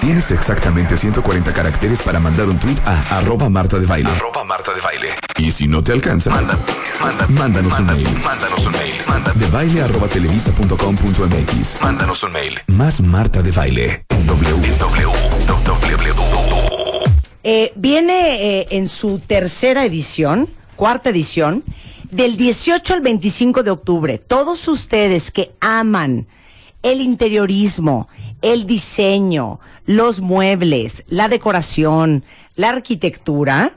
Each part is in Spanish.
Tienes exactamente 140 caracteres para mandar un tweet a arroba Marta de Baile. Arroba Marta de Baile. Y si no te alcanza, Manda, manda, mándanos un mail. Mándanos un mail. Manda, De baile arroba televisa.com.mx. mándanos un mail. Más Marta de Baile. W. W. Eh, viene eh, en su tercera edición, cuarta edición, del 18 al 25 de octubre. Todos ustedes que aman el interiorismo, el diseño, los muebles, la decoración, la arquitectura,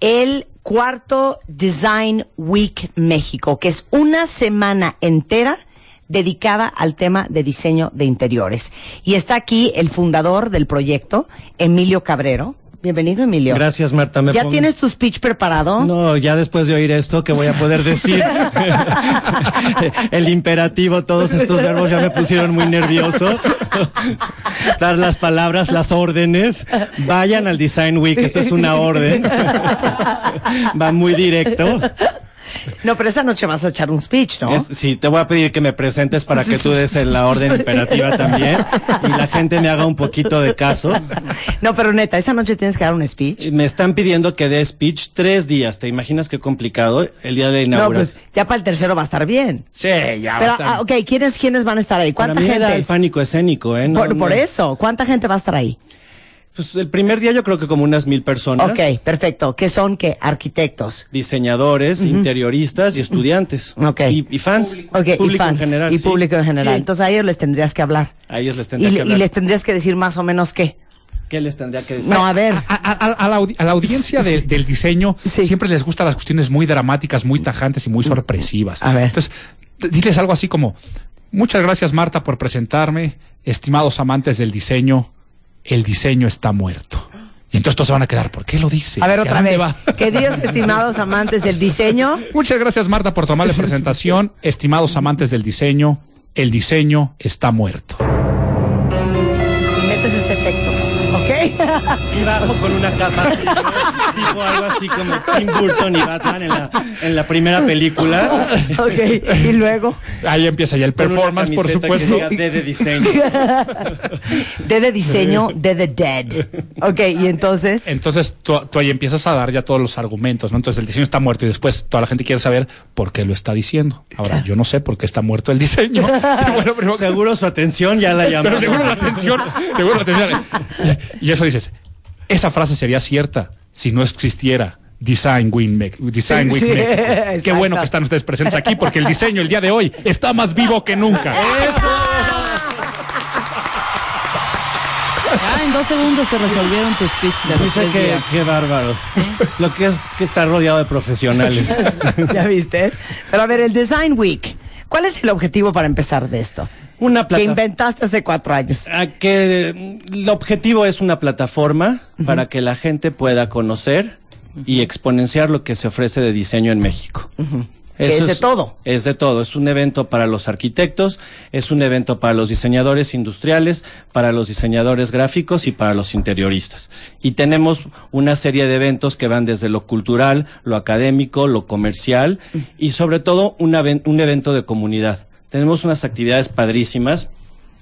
el cuarto Design Week México, que es una semana entera dedicada al tema de diseño de interiores. Y está aquí el fundador del proyecto, Emilio Cabrero. Bienvenido, Emilio. Gracias, Marta. Me ¿Ya pongo- tienes tu speech preparado? No, ya después de oír esto, ¿qué voy a poder decir? El imperativo, todos estos verbos ya me pusieron muy nervioso. Dar las palabras, las órdenes. Vayan al Design Week, esto es una orden. Va muy directo. No, pero esa noche vas a echar un speech, ¿no? Es- sí, te voy a pedir que me presentes para que tú des la orden imperativa también y la gente me haga un poquito de caso. No, pero neta, esa noche tienes que dar un speech. Me están pidiendo que dé speech tres días. ¿Te imaginas qué complicado el día de No, inauguración? pues ya para el tercero va a estar bien. Sí, ya Pero, va a estar. ah, ok, ¿quiénes, ¿quiénes van a estar ahí? Para ¿Cuánta mí me da gente el pánico escénico, ¿eh? No, por, por eso, ¿cuánta gente va a estar ahí? Pues el primer día yo creo que como unas mil personas. Ok, perfecto. ¿Qué son? ¿Qué? Arquitectos. Diseñadores, interioristas y estudiantes. Ok. Y, y fans. Ok, y público fans. en general. y sí. público en general. Sí. Entonces a ellos les tendrías que hablar. a ellos les Y, tendría le- que y hablar. les tendrías que decir más o menos qué. ¿Qué les tendría que decir? No, a ver. A, a- a- a la, audi- a la audiencia de- del diseño Sí. siempre les gustan las cuestiones muy dramáticas, muy tajantes y muy sorpresivas. A ver. Entonces, diles algo así como, muchas gracias Marta por presentarme, estimados amantes del diseño, el diseño está muerto. Y entonces todos se van a quedar, ¿por qué lo dice? A ver ¿Hacia otra vez. va? Queridos estimados amantes del diseño. Muchas gracias Marta por tomar la presentación, estimados amantes del diseño, el diseño está muerto. Bajo con una capa así, ¿no? tipo algo así como Tim Burton y Batman en la, en la primera película. ok. Y luego. Ahí empieza ya el performance, por que supuesto. D de diseño. D de diseño, D de dead. Ok, y entonces. Entonces tú, tú ahí empiezas a dar ya todos los argumentos, ¿no? Entonces el diseño está muerto y después toda la gente quiere saber por qué lo está diciendo. Ahora, yo no sé por qué está muerto el diseño. Pero bueno, primero Seguro su atención ya la pero llamó. seguro la atención, seguro la atención. Y eso dices, esa frase sería cierta si no existiera Design Week Design Week Sí, México. Qué bueno que están ustedes presentes aquí porque el diseño el día de hoy está más vivo que nunca. Ya en dos segundos te resolvieron tu speech de los Viste tres qué, días. qué bárbaros. Lo que es que está rodeado de profesionales. ¿Ya viste? Pero a ver, el Design Week. ¿Cuál es el objetivo para empezar de esto? Una Que plata- inventaste hace cuatro años. a que mm, el objetivo es una plataforma para que la gente pueda conocer y exponenciar lo que se ofrece de diseño en México. Que es de todo. Es de todo. Es un evento para los arquitectos, es un evento para los diseñadores industriales, para los diseñadores gráficos y para los interioristas. Y tenemos una serie de eventos que van desde lo cultural, lo académico, lo comercial y sobre todo un, aven- un evento de comunidad. Tenemos unas actividades padrísimas.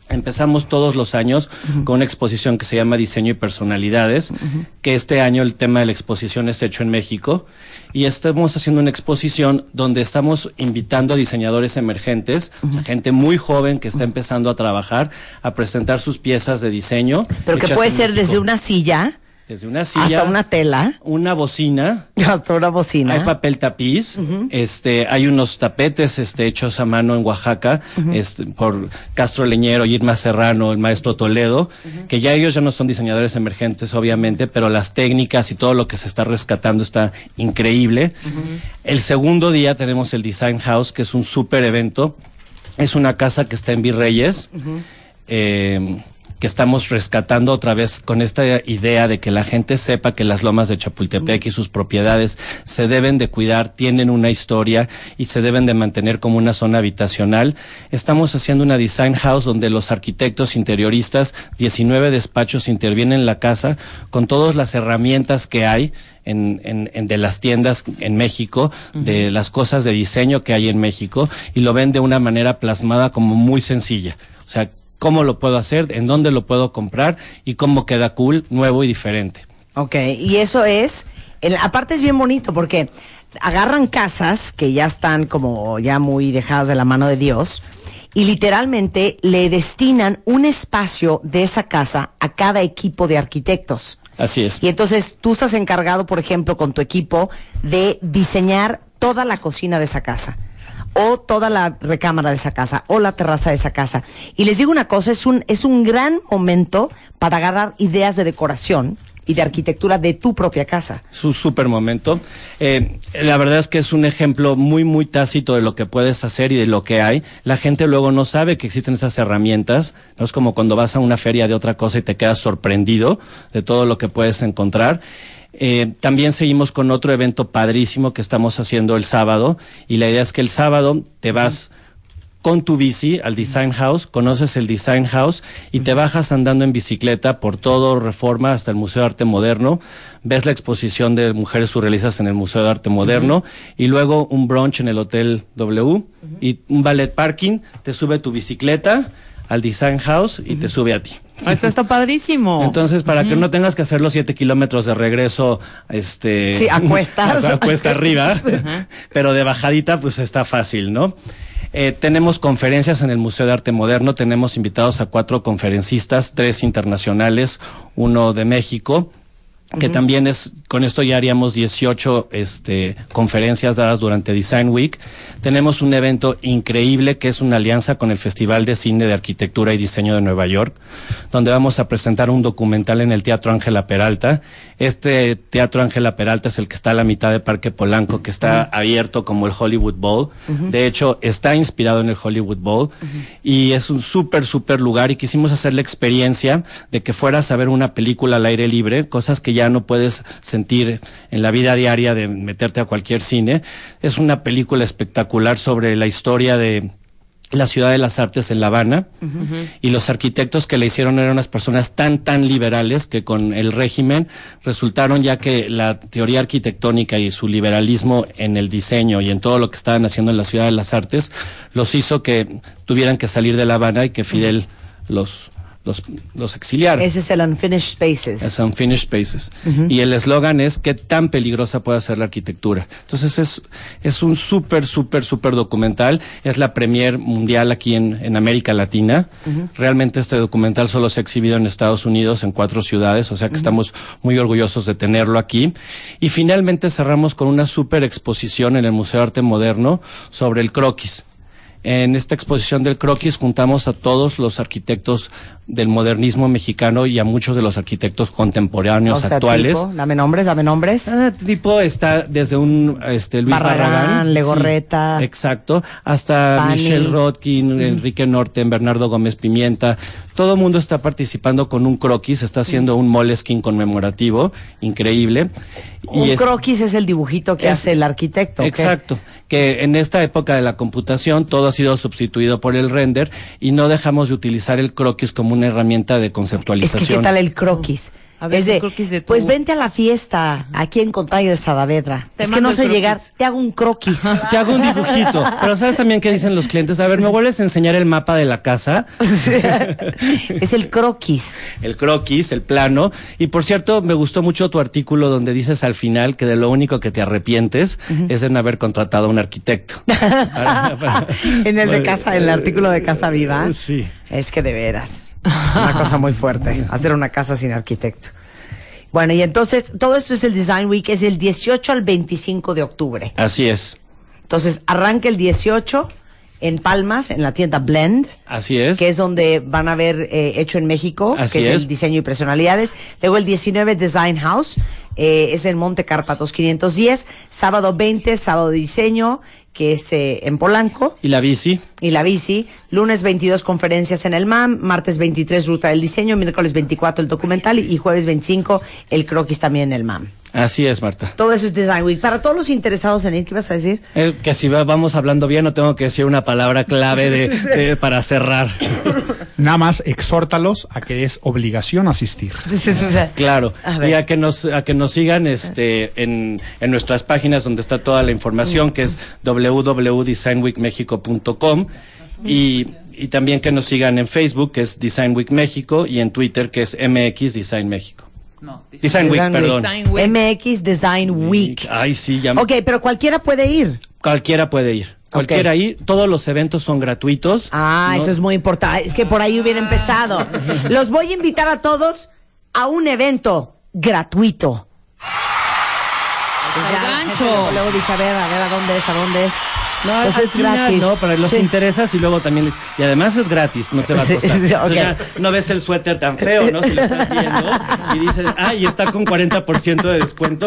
Empezamos todos los años con una exposición que se llama Diseño y Personalidades, que este año el tema de la exposición es hecho en México y estamos haciendo una exposición donde estamos invitando a diseñadores emergentes, o sea, gente muy joven que está empezando a trabajar, a presentar sus piezas de diseño. Pero que puede ser México. desde una silla desde una silla, hasta una tela, una bocina, hasta una bocina. hay papel tapiz, este, hay unos tapetes este, hechos a mano en Oaxaca, este, por Castro Leñero, Irma Serrano, el maestro Toledo, que ya ellos ya no son diseñadores emergentes, obviamente, pero las técnicas y todo lo que se está rescatando está increíble. El segundo día tenemos el Design House, que es un súper evento. Es una casa que está en Virreyes. Eh, que estamos rescatando otra vez con esta idea de que la gente sepa que las lomas de Chapultepec y sus propiedades se deben de cuidar, tienen una historia y se deben de mantener como una zona habitacional. Estamos haciendo una design house donde los arquitectos interioristas, 19 despachos intervienen en la casa con todas las herramientas que hay en, en- en de las tiendas en México, de las cosas de diseño que hay en México, y lo ven de una manera plasmada como muy sencilla. O sea, cómo lo puedo hacer, en dónde lo puedo comprar y cómo queda cool, nuevo y diferente. Ok, y eso es, el- aparte es bien bonito porque agarran casas que ya están como ya muy dejadas de la mano de Dios y literalmente le destinan un espacio de esa casa a cada equipo de arquitectos. Así es. Y entonces tú estás encargado, por ejemplo, con tu equipo de diseñar toda la cocina de esa casa o toda la recámara de esa casa o la terraza de esa casa. Y les digo una cosa, es un es un gran momento para agarrar ideas de decoración y de arquitectura de tu propia casa. Es un súper momento. Eh, la verdad es que es un ejemplo muy, muy tácito de lo que puedes hacer y de lo que hay. La gente luego no sabe que existen esas herramientas. No es como cuando vas a una feria de otra cosa y te quedas sorprendido de todo lo que puedes encontrar. Eh, también seguimos con otro evento padrísimo que estamos haciendo el sábado. Y la idea es que el sábado te vas con tu bici al Design House, conoces el Design House y te bajas andando en bicicleta por todo Reforma hasta el Museo de Arte Moderno, ves la exposición de mujeres surrealistas en el Museo de Arte Moderno y luego un brunch en el Hotel W y un ballet parking, te sube tu bicicleta al Design House y te sube a ti. Esto está padrísimo. Entonces, para que no tengas que hacer los siete kilómetros de regreso, este... Sí, a cuestas. a cuesta arriba, pero de bajadita, pues está fácil, ¿no? Eh, tenemos conferencias en el Museo de Arte Moderno, tenemos invitados a cuatro conferencistas, tres internacionales, uno de México, que también es, con esto ya haríamos 18 este, conferencias dadas durante Design Week. Tenemos un evento increíble que es una alianza con el Festival de Cine de Arquitectura y Diseño de Nueva York, donde vamos a presentar un documental en el Teatro Ángela Peralta. Este Teatro Ángela Peralta es el que está a la mitad de Parque Polanco, que está abierto como el Hollywood Bowl. De hecho, está inspirado en el Hollywood Bowl y es un súper, súper lugar y quisimos hacer la experiencia de que fueras a ver una película al aire libre, cosas que ya no puedes sentir en la vida diaria de meterte a cualquier cine. Es una película espectacular sobre la historia de la ciudad de las artes en La Habana. Y los arquitectos que le hicieron eran unas personas tan tan liberales que con el régimen resultaron ya que la teoría arquitectónica y su liberalismo en el diseño y en todo lo que estaban haciendo en la ciudad de las artes los hizo que tuvieran que salir de La Habana y que Fidel los los, los exiliara. Ese es el Unfinished Spaces. Es Unfinished Spaces. Y el eslogan es qué tan peligrosa puede ser la arquitectura. Entonces es, es un súper, súper, súper documental. Es la premier mundial aquí en, en América Latina. Realmente este documental solo se ha exhibido en Estados Unidos en cuatro ciudades, o sea que estamos muy orgullosos de tenerlo aquí. Y finalmente cerramos con una súper exposición en el Museo de Arte Moderno sobre el croquis. En esta exposición del croquis juntamos a todos los arquitectos del modernismo mexicano y a muchos de los arquitectos contemporáneos O sea, actuales. tipo, dame nombres, dame nombres. Ah, tipo está desde un este Luis Barragán, Barragán, Legorreta. sí, exacto, hasta Pani. Michelle Rodkin, Enrique Norten, Bernardo Gómez Pimienta. Todo el mundo está participando con un croquis, está haciendo un moleskin conmemorativo increíble. Un es- croquis es el dibujito que es- hace el arquitecto. Exacto, que en esta época de la computación todo ha sido sustituido por el render y no dejamos de utilizar el croquis como una herramienta de Es conceptualización. que qué tal el croquis. A ver, es de, un croquis de tu- pues vente a la fiesta aquí en Contrario de Sadavedra. Te es que no sé croquis. llegar, te hago un croquis. Te hago un dibujito, pero ¿sabes también qué dicen los clientes? A ver, ¿me vuelves a enseñar el mapa de la casa? es el croquis. el croquis, el plano. Y por cierto, me gustó mucho tu artículo donde dices al final que de lo único que te arrepientes es de no haber contratado a un arquitecto. Para- para- en el de casa, en el artículo de Casa Viva. Sí. Es que de veras. Una cosa muy fuerte. Hacer una casa sin arquitecto. Bueno, y entonces, todo esto es el Design Week, es el 18 al 25 de octubre. Así es. Entonces, arranca el 18 en Palmas, en la tienda Blend, Así es. que es donde van a ver eh, hecho en México, Así que es, es. el diseño y personalidades. Luego el 19 Design House, eh, es en Monte Cárpatos 510. Sábado 20, sábado diseño, que es eh, en Polanco. Y la bici. Y la bici, lunes 22 conferencias en el MAM, martes 23 ruta del diseño, miércoles 24 el documental y, y jueves 25 el croquis también en el MAM. Así es, Marta. Todo eso es Design Week. Para todos los interesados en ir, ¿qué ibas a decir? Eh, que si va- vamos hablando bien, no tengo que decir una palabra clave de, de- para cerrar. Nada más exhórtalos a que es obligación asistir. Claro. A. Y a que nos, a que nos sigan este, en, en nuestras páginas donde está toda la información, que es www.designweekmexico.com y, y también que nos sigan en Facebook, que es Design Week México, y en Twitter, que es MX Design México. No, Design Week, Design Week. perdón. Design Week. MX Design Week. Ay, sí, ya me- Ok, pero cualquiera puede ir. Cualquiera puede ir. Cualquiera ir. Todos los eventos son gratuitos. Ah, No- eso es muy importante. Es que por ahí hubiera empezado. Los voy a invitar a todos a un evento gratuito. El gancho. luego dice, a ver, a ver, ¿a dónde es? ¿A dónde es? No, Pues es final, gratis. No, para los Sí. interesas y luego también les- y además es gratis, no te va a Sí, costar. sí, Entonces ok. ya no ves el suéter tan feo, ¿no? Si lo estás viendo y dices, ah, y está con 40% de descuento,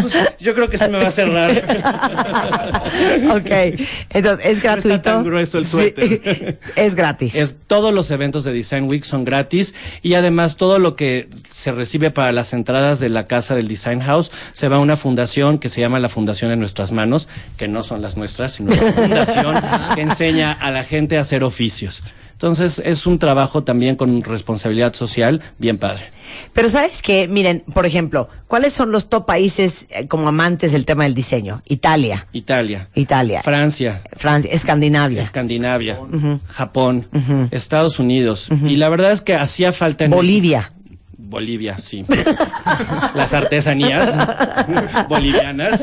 pues yo creo que se me va a cerrar. ok, entonces es gratuito. tan grueso el Sí, suéter. es gratis. Es, todos los eventos de Design Week son gratis y además todo lo que se recibe para las entradas de la casa del Design House se va a una fundación que se llama la Fundación en Nuestras Manos, que no son las nuestras, sino la fundación que enseña a la gente a hacer oficios. Entonces es un trabajo también con responsabilidad social bien padre. Pero sabes que, miren, por ejemplo, ¿cuáles son los top países eh, como amantes del tema del diseño? Italia, Italia, Italia, Francia, Francia, Escandinavia, Escandinavia, Japón, Estados Unidos. Y la verdad es que hacía falta en Bolivia. Bolivia, sí. Las artesanías bolivianas.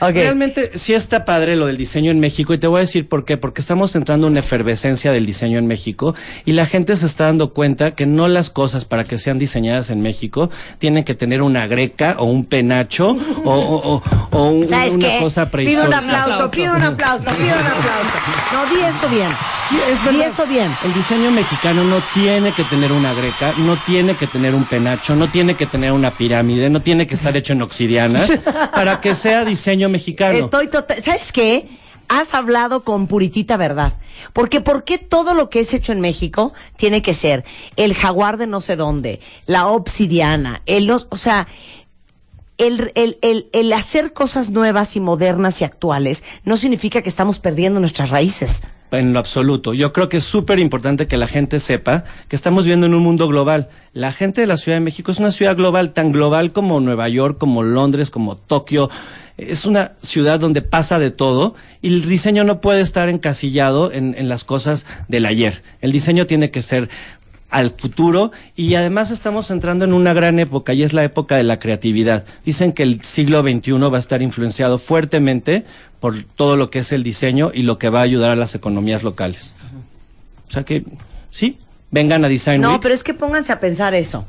Realmente sí está padre lo del diseño en México y te voy a decir por qué. Porque estamos entrando en una efervescencia del diseño en México y la gente se está dando cuenta que no las cosas para que sean diseñadas en México tienen que tener una greca o un penacho o, o- o- o un- ¿Sabes una qué? cosa Pido un prehistórica. aplauso, pido un aplauso, pido un aplauso. No, di eso bien. Sí, es verdad. eso bien. El diseño mexicano no tiene que tener una greca, no tiene que tener un penacho, no tiene que tener una pirámide, no tiene que estar hecho en obsidiana para que sea diseño mexicano. Estoy total. ¿Sabes qué? Has hablado con puritita verdad. Porque ¿por qué todo lo que es hecho en México tiene que ser el jaguar de no sé dónde, la obsidiana, el o sea, el, el, el, el hacer cosas nuevas y modernas y actuales no significa que estamos perdiendo nuestras raíces. En lo absoluto. Yo creo que es súper importante que la gente sepa que estamos viviendo en un mundo global. La gente de la Ciudad de México es una ciudad global, tan global como Nueva York, como Londres, como Tokio. Es una ciudad donde pasa de todo y el diseño no puede estar encasillado en, en las cosas del ayer. El diseño tiene que ser al futuro y además estamos entrando en una gran época y es la época de la creatividad. Dicen que el siglo XXI va a estar influenciado fuertemente por todo lo que es el diseño y lo que va a ayudar a las economías locales. O sea que, sí, vengan a Design No, Week. pero es que pónganse a pensar eso.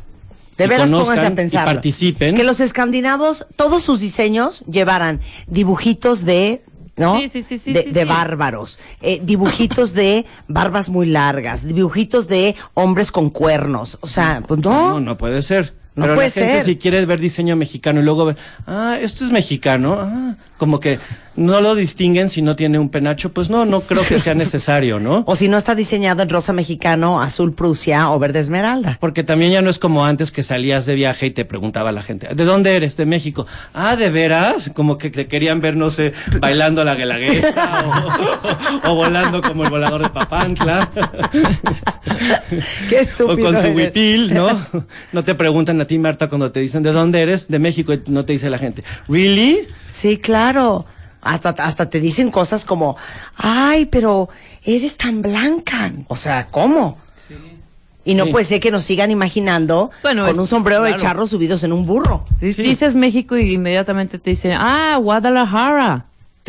De veras pónganse a pensar. participen. Que los escandinavos, todos sus diseños llevaran dibujitos de. ¿No? Sí, sí, sí, sí, de, sí, de sí. bárbaros, eh, dibujitos de barbas muy largas, dibujitos de hombres con cuernos. O sea, pues no. No, no puede ser. No Pero puede la gente ser. si quiere ver diseño mexicano y luego ver, ah, esto es mexicano, ah, como que no lo distinguen si no tiene un penacho, pues no, no creo que sea necesario, ¿no? O si no está diseñado en rosa mexicano, azul Prusia o verde esmeralda. Porque también ya no es como antes que salías de viaje y te preguntaba la gente, ¿de dónde eres? De México. Ah, ¿de veras? Como que te querían ver, no sé, bailando la guelaguetza o, o volando como el volador de Papantla. Qué o estúpido. con tu huipil, ¿no? No te preguntan a ti, Marta, cuando te dicen, ¿de dónde eres? De México. Y no te dice la gente, ¿really? Sí, claro. Hasta, hasta te dicen cosas como, ay, pero eres tan blanca. O sea, ¿cómo? Y no Sí. puede ser que nos sigan imaginando Bueno, con es- un sombrero de charro subidos en un burro. Sí. Dices México y inmediatamente te dicen, ah, Guadalajara.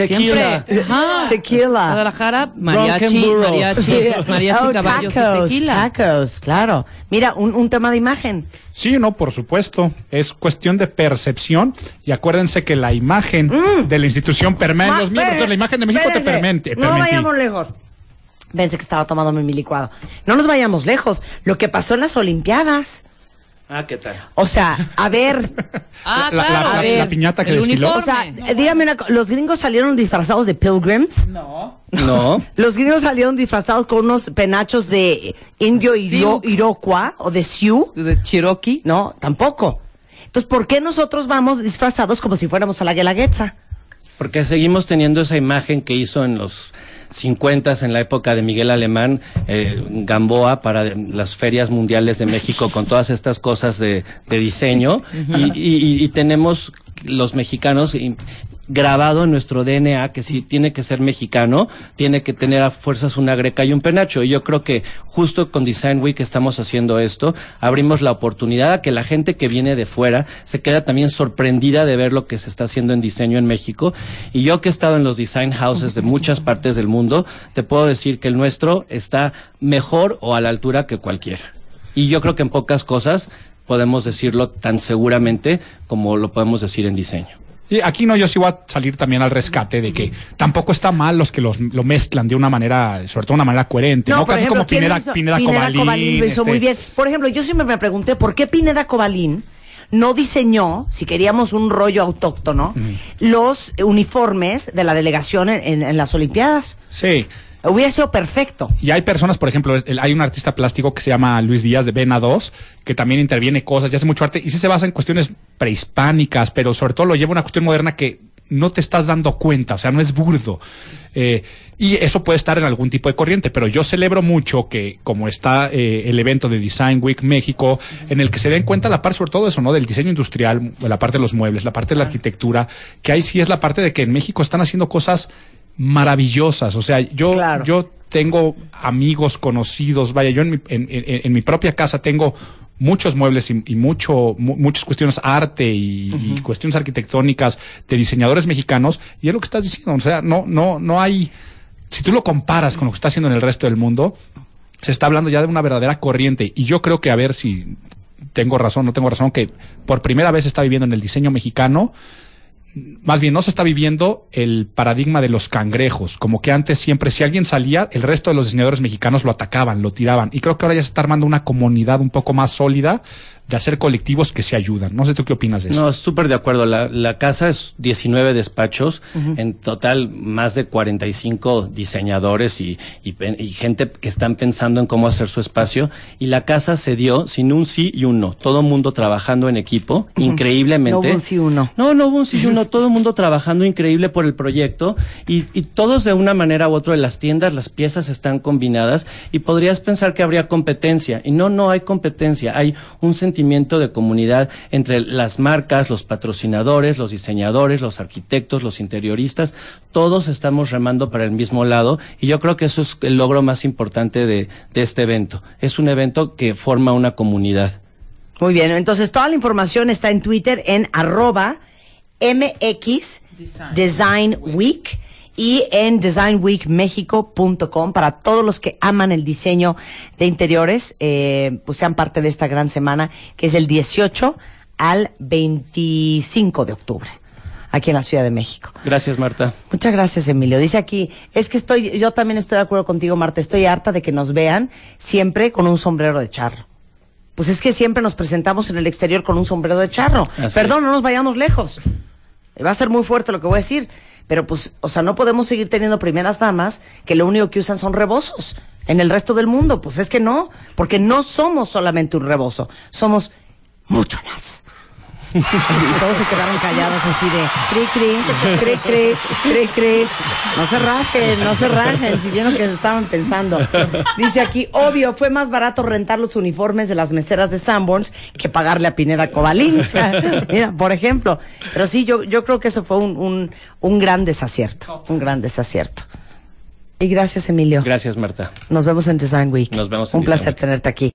Tequila. Siempre. Ajá. Tequila. Guadalajara, mariachi, mariachi, Sí. mariachi, Oh, caballos tacos, y tequila. tacos, claro. Mira, un, un tema de imagen. Sí, no, por supuesto. Es cuestión de percepción. Y acuérdense que la imagen de la institución permea los miembros. Entonces, la imagen de México te permite. No vayamos lejos. Pensé que estaba tomándome mi licuado. No nos vayamos lejos. Lo que pasó en las Olimpiadas. Ah, ¿qué tal? O sea, a ver, Ah, La- la- claro. la- A ver, la piñata que el desfiló. o sea, eh, dígame una co- los gringos salieron disfrazados de pilgrims. No. No. Los gringos salieron disfrazados con unos penachos de indio iro- iroquois o de Sioux. De Cherokee. No, tampoco. Entonces, ¿por qué nosotros vamos disfrazados como si fuéramos a la Guelaguetza? Porque seguimos teniendo esa imagen que hizo en los 50 en la época de Miguel Alemán, eh, Gamboa, para las ferias mundiales de México, con todas estas cosas de, de diseño. y, y- y tenemos los mexicanos grabado en nuestro DNA que si tiene que ser mexicano, tiene que tener a fuerzas una greca y un penacho. Y yo creo que justo con Design Week estamos haciendo esto, abrimos la oportunidad a que la gente que viene de fuera se queda también sorprendida de ver lo que se está haciendo en diseño en México. Y yo que he estado en los design houses de muchas partes del mundo, te puedo decir que el nuestro está mejor o a la altura que cualquiera. Y yo creo que en pocas cosas podemos decirlo tan seguramente como lo podemos decir en diseño. Y aquí no, yo sí voy a salir también al rescate de que tampoco está mal los que los, lo mezclan de una manera, sobre todo una manera coherente. No, por Casos ejemplo, como ¿quién Pineda, hizo? Pineda, Cobalín. lo hizo este, muy bien. Por ejemplo, yo siempre me pregunté por qué Pineda Cobalín no diseñó, si queríamos un rollo autóctono, los uniformes de la delegación en, en- en las Olimpiadas. Sí. Hubiera sido perfecto. Y hay personas, por ejemplo, el- hay un artista plástico que se llama Luis Díaz de Vena 2, que también interviene cosas y hace mucho arte, y sí se basa en cuestiones prehispánicas, pero sobre todo lo lleva a una cuestión moderna que no te estás dando cuenta, o sea, no es burdo. Eh, y eso puede estar en algún tipo de corriente, pero yo celebro mucho que, como está eh, el evento de Design Week México, en el que se den cuenta la parte, sobre todo eso, ¿no? Del diseño industrial, la parte de los muebles, la parte de la arquitectura, que ahí sí es la parte de que en México están haciendo cosas maravillosas. O sea, yo, Claro. yo tengo amigos conocidos, vaya, yo en mi, en, en- en mi propia casa tengo muchos muebles y, y mucho, mu- muchas cuestiones arte y, y cuestiones arquitectónicas de diseñadores mexicanos, y es lo que estás diciendo, o sea, no, no, no hay, si tú lo comparas con lo que está haciendo en el resto del mundo, se está hablando ya de una verdadera corriente, y yo creo que a ver si tengo razón, no tengo razón, que por primera vez está viviendo en el diseño mexicano, más bien no se está viviendo el paradigma de los cangrejos, como que antes siempre si alguien salía, el resto de los diseñadores mexicanos lo atacaban, lo tiraban, y creo que ahora ya se está armando una comunidad un poco más sólida de hacer colectivos que se ayudan. No sé tú qué opinas de eso. No, súper de acuerdo. La, la casa es 19 despachos, en total más de 45 diseñadores y, y y gente que están pensando en cómo hacer su espacio. Y la casa se dio sin un sí y un no. Todo mundo trabajando en equipo, increíblemente. No hubo un sí y un no. No, no hubo un sí y un no. Todo mundo trabajando increíble por el proyecto y, y todos de una manera u otra de las tiendas, las piezas están combinadas y podrías pensar que habría competencia. Y no, no hay competencia. Hay un sentimiento de comunidad entre las marcas, los patrocinadores, los diseñadores, los arquitectos, los interioristas. Todos estamos remando para el mismo lado y yo creo que eso es el logro más importante de, de este evento. Es un evento que forma una comunidad. Muy bien, entonces toda la información está en Twitter en arroba MX Design Week y en designweekmexico.com para todos los que aman el diseño de interiores, eh, pues sean parte de esta gran semana que es el 18 al 25 de octubre aquí en la Ciudad de México. Gracias, Marta. Muchas gracias, Emilio. Dice aquí, es que estoy, yo también estoy de acuerdo contigo, Marta, estoy harta de que nos vean siempre con un sombrero de charro. Pues es que siempre nos presentamos en el exterior con un sombrero de charro. Así Perdón, no nos vayamos lejos. Va a ser muy fuerte lo que voy a decir. Pero pues, o sea, no podemos seguir teniendo primeras damas que lo único que usan son rebozos en el resto del mundo. Pues es que no, porque no somos solamente un rebozo, somos mucho más. Todos se quedaron callados así de cri cri, cri cri, cri cri. No se rajen, no se rajen, si vieron que estaban pensando. Dice aquí, obvio, fue más barato rentar los uniformes de las meseras de Sanborns que pagarle a Pineda Cobalín. Mira, por ejemplo. Pero sí, yo, yo creo que eso fue un, un, un gran desacierto, un gran desacierto. Y gracias, Emilio. Gracias, Marta. Nos vemos en Design Week. Nos vemos en Un Design placer Week. tenerte aquí.